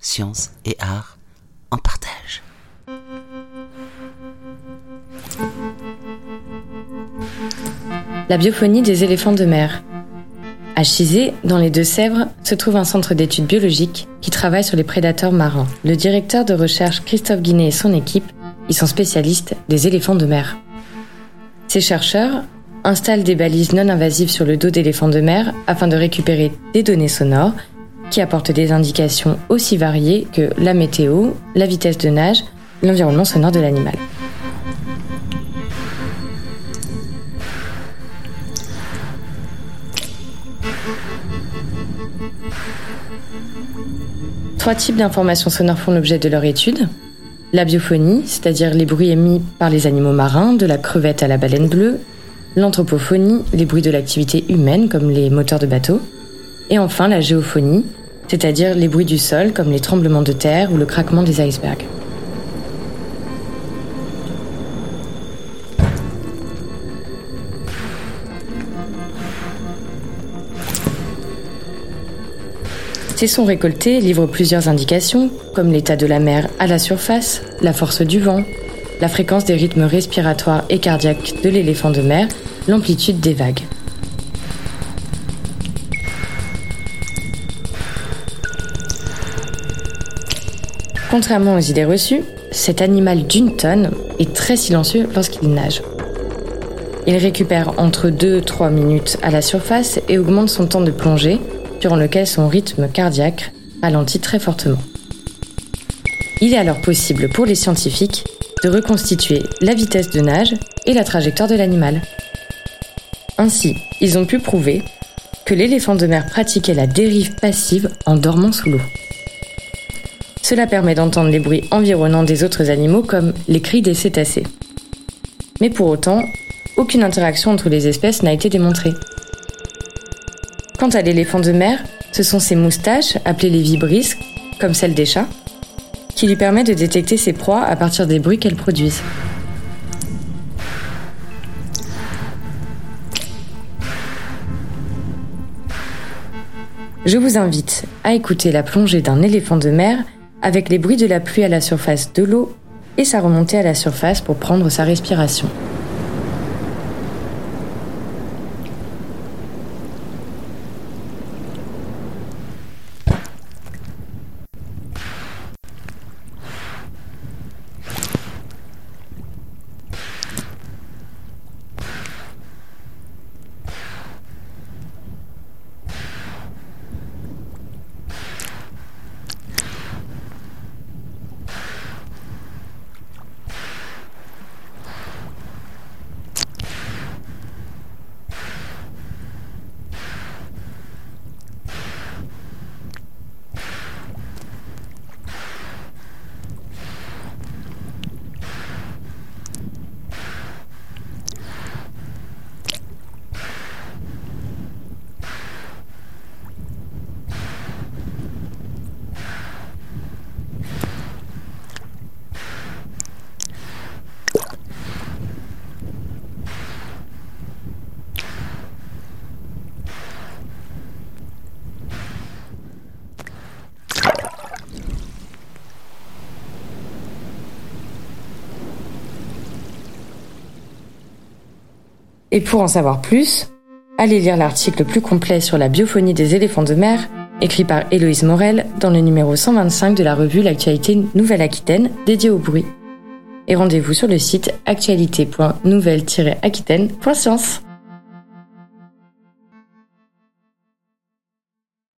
Sciences et art en partage. La biophonie des éléphants de mer. À Chizé, dans les Deux-Sèvres, se trouve un centre d'études biologiques qui travaille sur les prédateurs marins. Le directeur de recherche Christophe Guinet et son équipe y sont spécialistes des éléphants de mer. Ces chercheurs installent des balises non invasives sur le dos d'éléphants de mer afin de récupérer des données sonores qui apportent des indications aussi variées que la météo, la vitesse de nage, l'environnement sonore de l'animal. Trois types d'informations sonores font l'objet de leur étude. La biophonie, c'est-à-dire les bruits émis par les animaux marins, de la crevette à la baleine bleue. L'anthropophonie, les bruits de l'activité humaine, comme les moteurs de bateaux. Et enfin la géophonie, c'est-à-dire les bruits du sol, comme les tremblements de terre ou le craquement des icebergs. Ces sons récoltés livrent plusieurs indications, comme l'état de la mer à la surface, la force du vent, la fréquence des rythmes respiratoires et cardiaques de l'éléphant de mer, l'amplitude des vagues. Contrairement aux idées reçues, cet animal d'une tonne est très silencieux lorsqu'il nage. Il récupère entre 2-3 minutes à la surface et augmente son temps de plongée durant lequel son rythme cardiaque ralentit très fortement. Il est alors possible pour les scientifiques de reconstituer la vitesse de nage et la trajectoire de l'animal. Ainsi, ils ont pu prouver que l'éléphant de mer pratiquait la dérive passive en dormant sous l'eau. Cela permet d'entendre les bruits environnants des autres animaux comme les cris des cétacés. Mais pour autant, aucune interaction entre les espèces n'a été démontrée. Quant à l'éléphant de mer, ce sont ses moustaches, appelées les vibrisques, comme celles des chats, qui lui permettent de détecter ses proies à partir des bruits qu'elles produisent. Je vous invite à écouter la plongée d'un éléphant de mer avec les bruits de la pluie à la surface de l'eau et sa remontée à la surface pour prendre sa respiration. Et pour en savoir plus, allez lire l'article plus complet sur la biophonie des éléphants de mer, écrit par Héloïse Morel dans le numéro 125 de la revue L'actualité Nouvelle-Aquitaine dédiée au bruit. Et rendez-vous sur le site actualité.nouvelle-aquitaine.science.